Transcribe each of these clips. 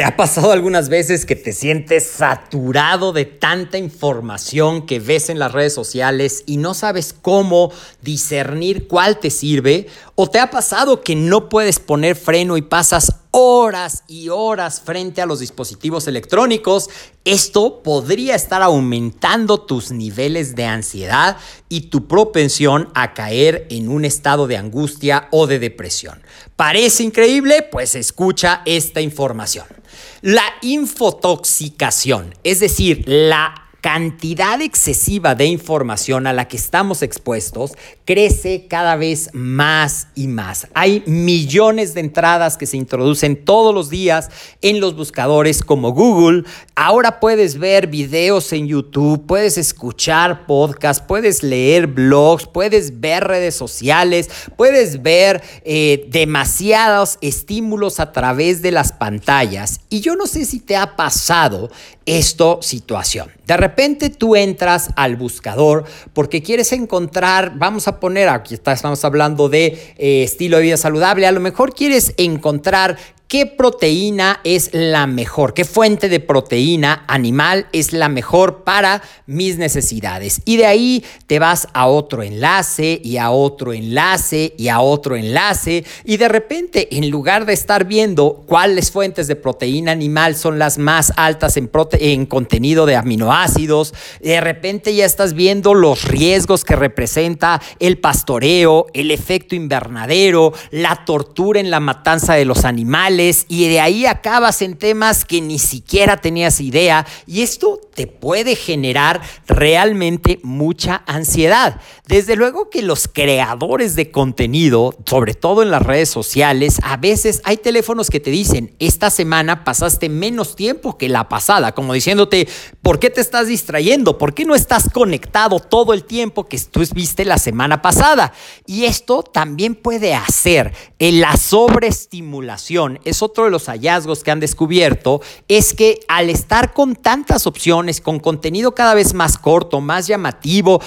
¿Te ha pasado algunas veces que te sientes saturado de tanta información que ves en las redes sociales y no sabes cómo discernir cuál te sirve? ¿O te ha pasado que no puedes poner freno y pasas horas y horas frente a los dispositivos electrónicos? Esto podría estar aumentando tus niveles de ansiedad y tu propensión a caer en un estado de angustia o de depresión. ¿Parece increíble? Pues escucha esta información. La infotoxicación, es decir, la cantidad excesiva de información a la que estamos expuestos crece cada vez más y más. Hay millones de entradas que se introducen todos los días en los buscadores como Google. Ahora puedes ver videos en YouTube, puedes escuchar podcasts, puedes leer blogs, puedes ver redes sociales, puedes ver eh, demasiados estímulos a través de las pantallas. Y yo no sé si te ha pasado esto situación. De repente tú entras al buscador porque quieres encontrar, vamos a poner, aquí estamos hablando de eh, estilo de vida saludable, a lo mejor quieres encontrar ¿Qué proteína es la mejor? ¿Qué fuente de proteína animal es la mejor para mis necesidades? Y de ahí te vas a otro enlace y a otro enlace y a otro enlace y de repente en lugar de estar viendo cuáles fuentes de proteína animal son las más altas en, en contenido de aminoácidos, de repente ya estás viendo los riesgos que representa el pastoreo, el efecto invernadero, la tortura en la matanza de los animales, y de ahí acabas en temas que ni siquiera tenías idea y esto te puede generar realmente mucha ansiedad. Desde luego que los creadores de contenido, sobre todo en las redes sociales, a veces hay teléfonos que te dicen, esta semana pasaste menos tiempo que la pasada, como diciéndote, ¿por qué te estás distrayendo? ¿Por qué no estás conectado todo el tiempo que tú viste la semana pasada? Y esto también puede hacer en la sobreestimulación es otro de los hallazgos que han descubierto, es que al estar con tantas opciones, con contenido cada vez más corto, más llamativo,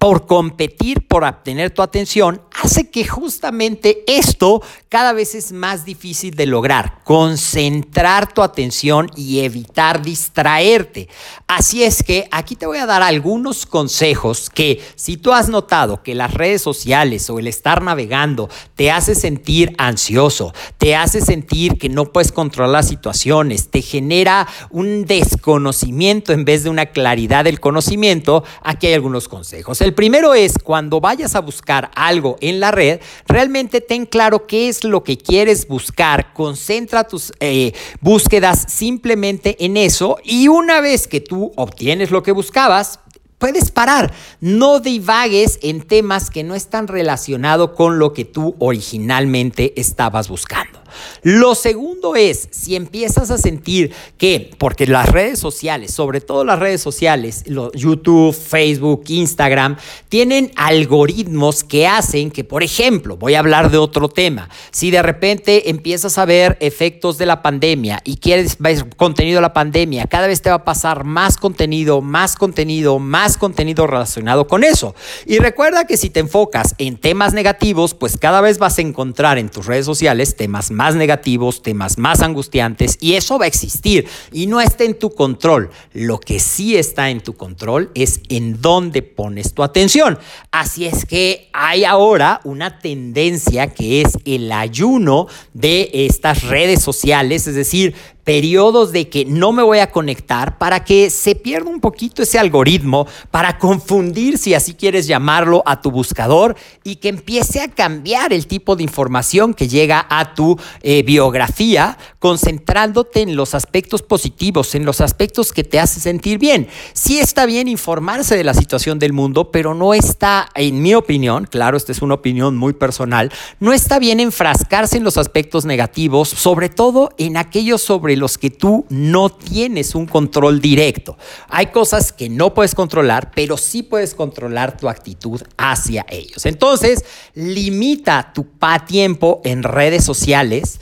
por competir por obtener tu atención, hace que justamente esto cada vez es más difícil de lograr, concentrar tu atención y evitar distraerte. Así es que aquí te voy a dar algunos consejos que si tú has notado que las redes sociales o el estar navegando te hace sentir ansioso, te hace sentir que no puedes controlar situaciones, te genera un desconocimiento en vez de una claridad del conocimiento, aquí hay algunos consejos. Primero es cuando vayas a buscar algo en la red, realmente ten claro qué es lo que quieres buscar, concentra tus eh, búsquedas simplemente en eso y una vez que tú obtienes lo que buscabas, puedes parar. No divagues en temas que no están relacionados con lo que tú originalmente estabas buscando. Lo segundo es, si empiezas a sentir que, porque las redes sociales, sobre todo las redes sociales, YouTube, Facebook, Instagram, tienen algoritmos que hacen que, por ejemplo, voy a hablar de otro tema, si de repente empiezas a ver efectos de la pandemia y quieres ver contenido de la pandemia, cada vez te va a pasar más contenido, más contenido, más contenido relacionado con eso. Y recuerda que si te enfocas en temas negativos, pues cada vez vas a encontrar en tus redes sociales temas más negativos, temas más angustiantes y eso va a existir y no está en tu control. Lo que sí está en tu control es en dónde pones tu atención. Así es que hay ahora una tendencia que es el ayuno de estas redes sociales, es decir, periodos de que no me voy a conectar para que se pierda un poquito ese algoritmo, para confundir, si así quieres llamarlo, a tu buscador y que empiece a cambiar el tipo de información que llega a tu eh, biografía, concentrándote en los aspectos positivos, en los aspectos que te hacen sentir bien. Sí está bien informarse de la situación del mundo, pero no está, en mi opinión, claro, esta es una opinión muy personal, no está bien enfrascarse en los aspectos negativos, sobre todo en aquellos sobre los que tú no tienes un control directo. Hay cosas que no puedes controlar, pero sí puedes controlar tu actitud hacia ellos. Entonces, limita tu tiempo en redes sociales.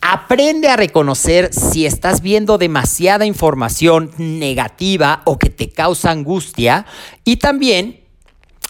Aprende a reconocer si estás viendo demasiada información negativa o que te causa angustia y también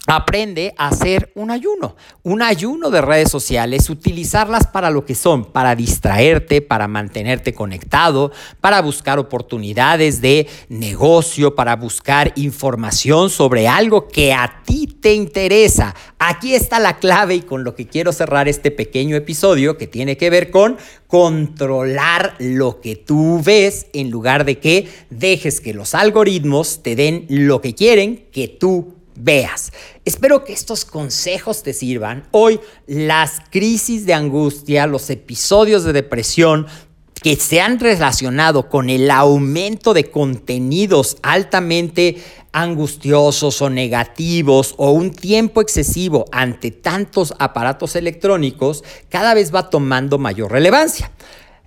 Aprende a hacer un ayuno, un ayuno de redes sociales, utilizarlas para lo que son, para distraerte, para mantenerte conectado, para buscar oportunidades de negocio, para buscar información sobre algo que a ti te interesa. Aquí está la clave y con lo que quiero cerrar este pequeño episodio que tiene que ver con controlar lo que tú ves en lugar de que dejes que los algoritmos te den lo que quieren que tú veas. Espero que estos consejos te sirvan. Hoy las crisis de angustia, los episodios de depresión que se han relacionado con el aumento de contenidos altamente angustiosos o negativos o un tiempo excesivo ante tantos aparatos electrónicos, cada vez va tomando mayor relevancia.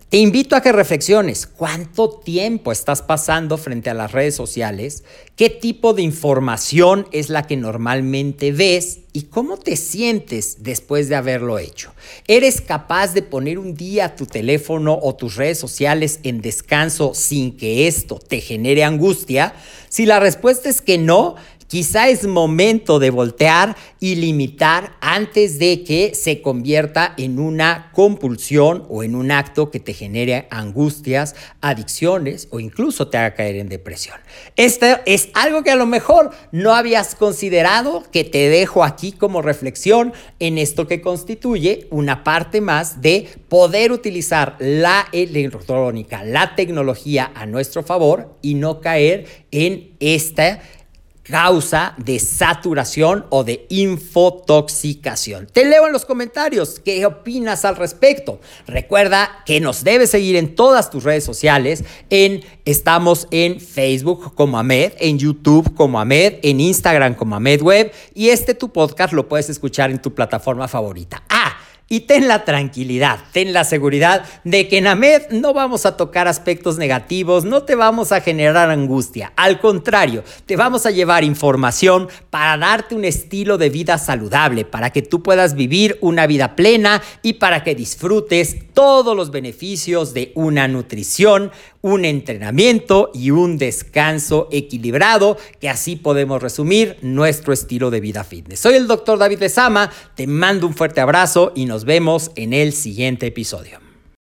Te invito a que reflexiones cuánto tiempo estás pasando frente a las redes sociales, qué tipo de información es la que normalmente ves y cómo te sientes después de haberlo hecho. ¿Eres capaz de poner un día tu teléfono o tus redes sociales en descanso sin que esto te genere angustia? Si la respuesta es que no, Quizá es momento de voltear y limitar antes de que se convierta en una compulsión o en un acto que te genere angustias, adicciones o incluso te haga caer en depresión. Esto es algo que a lo mejor no habías considerado, que te dejo aquí como reflexión en esto que constituye una parte más de poder utilizar la electrónica, la tecnología a nuestro favor y no caer en esta causa de saturación o de infotoxicación. Te leo en los comentarios qué opinas al respecto. Recuerda que nos debes seguir en todas tus redes sociales. En, estamos en Facebook como Ahmed, en YouTube como Ahmed, en Instagram como Ahmed Web y este tu podcast lo puedes escuchar en tu plataforma favorita. Y ten la tranquilidad, ten la seguridad de que en AMED no vamos a tocar aspectos negativos, no te vamos a generar angustia. Al contrario, te vamos a llevar información para darte un estilo de vida saludable, para que tú puedas vivir una vida plena y para que disfrutes todos los beneficios de una nutrición, un entrenamiento y un descanso equilibrado, que así podemos resumir nuestro estilo de vida fitness. Soy el doctor David Lezama, te mando un fuerte abrazo y nos vemos en el siguiente episodio.